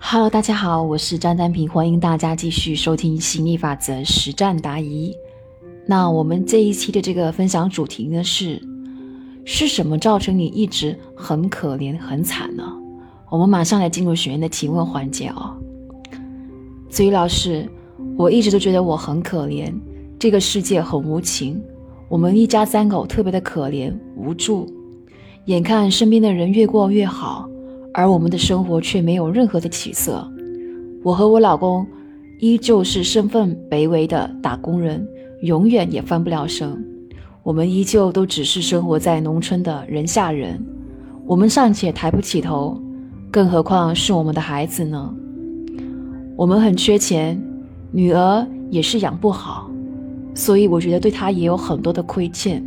Hello，大家好，我是张丹平，欢迎大家继续收听心理法则实战答疑。那我们这一期的这个分享主题呢是：是什么造成你一直很可怜、很惨呢？我们马上来进入学员的提问环节哦。子瑜老师，我一直都觉得我很可怜，这个世界很无情，我们一家三口特别的可怜无助，眼看身边的人越过越好。而我们的生活却没有任何的起色。我和我老公依旧是身份卑微的打工人，永远也翻不了身。我们依旧都只是生活在农村的人下人，我们尚且抬不起头，更何况是我们的孩子呢？我们很缺钱，女儿也是养不好，所以我觉得对她也有很多的亏欠。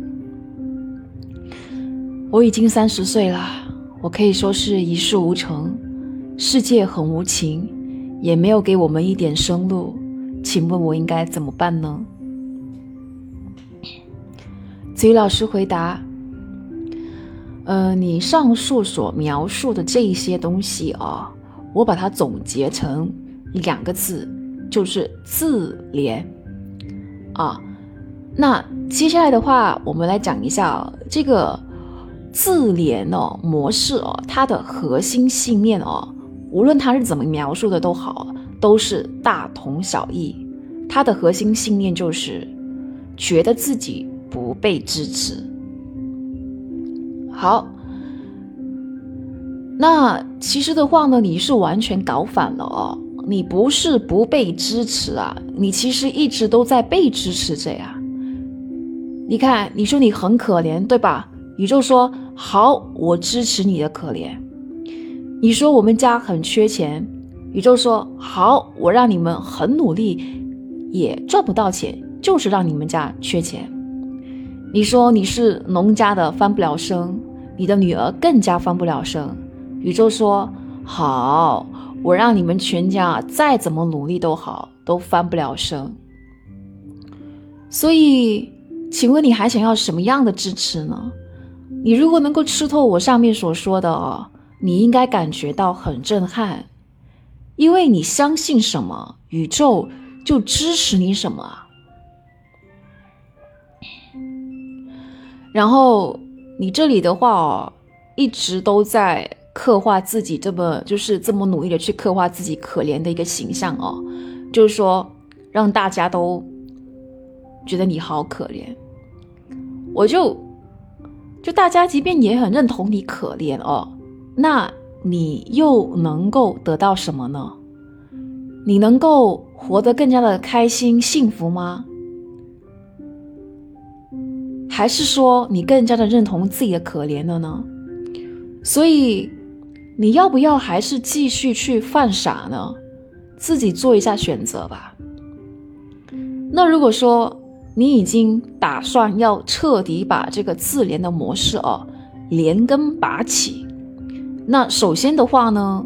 我已经三十岁了。我可以说是一事无成，世界很无情，也没有给我们一点生路，请问我应该怎么办呢？子瑜老师回答：呃，你上述所描述的这一些东西啊，我把它总结成两个字，就是自怜啊。那接下来的话，我们来讲一下这个。自怜哦模式哦，它的核心信念哦，无论它是怎么描述的都好，都是大同小异。它的核心信念就是觉得自己不被支持。好，那其实的话呢，你是完全搞反了哦，你不是不被支持啊，你其实一直都在被支持着呀。你看，你说你很可怜，对吧？宇宙说。好，我支持你的可怜。你说我们家很缺钱，宇宙说好，我让你们很努力也赚不到钱，就是让你们家缺钱。你说你是农家的翻不了身，你的女儿更加翻不了身。宇宙说好，我让你们全家再怎么努力都好，都翻不了身。所以，请问你还想要什么样的支持呢？你如果能够吃透我上面所说的哦，你应该感觉到很震撼，因为你相信什么，宇宙就支持你什么。然后你这里的话哦，一直都在刻画自己这么就是这么努力的去刻画自己可怜的一个形象哦，就是说让大家都觉得你好可怜，我就。就大家即便也很认同你可怜哦，那你又能够得到什么呢？你能够活得更加的开心幸福吗？还是说你更加的认同自己的可怜了呢？所以你要不要还是继续去犯傻呢？自己做一下选择吧。那如果说，你已经打算要彻底把这个自怜的模式哦连根拔起，那首先的话呢，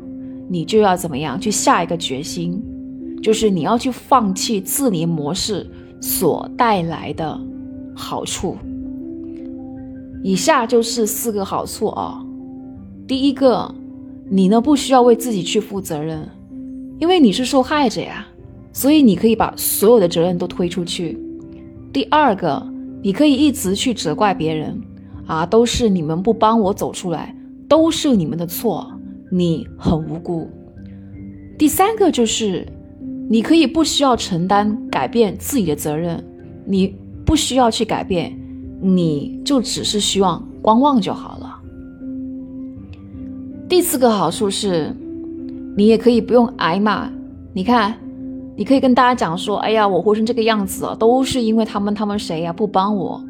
你就要怎么样去下一个决心，就是你要去放弃自怜模式所带来的好处。以下就是四个好处啊。第一个，你呢不需要为自己去负责任，因为你是受害者呀，所以你可以把所有的责任都推出去。第二个，你可以一直去责怪别人，啊，都是你们不帮我走出来，都是你们的错，你很无辜。第三个就是，你可以不需要承担改变自己的责任，你不需要去改变，你就只是希望观望就好了。第四个好处是，你也可以不用挨骂，你看。你可以跟大家讲说，哎呀，我活成这个样子啊，都是因为他们，他们谁呀不帮我，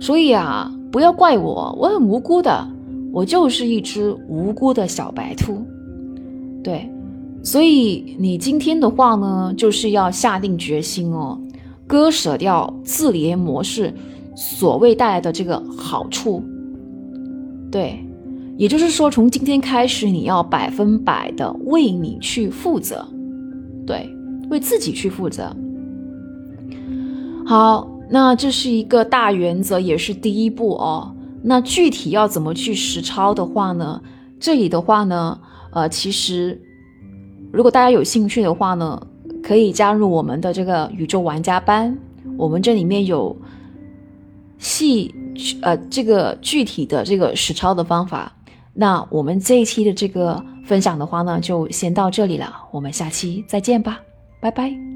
所以啊，不要怪我，我很无辜的，我就是一只无辜的小白兔。对，所以你今天的话呢，就是要下定决心哦，割舍掉自怜模式所谓带来的这个好处。对，也就是说，从今天开始，你要百分百的为你去负责。对。为自己去负责。好，那这是一个大原则，也是第一步哦。那具体要怎么去实操的话呢？这里的话呢，呃，其实如果大家有兴趣的话呢，可以加入我们的这个宇宙玩家班，我们这里面有细呃这个具体的这个实操的方法。那我们这一期的这个分享的话呢，就先到这里了，我们下期再见吧，拜拜。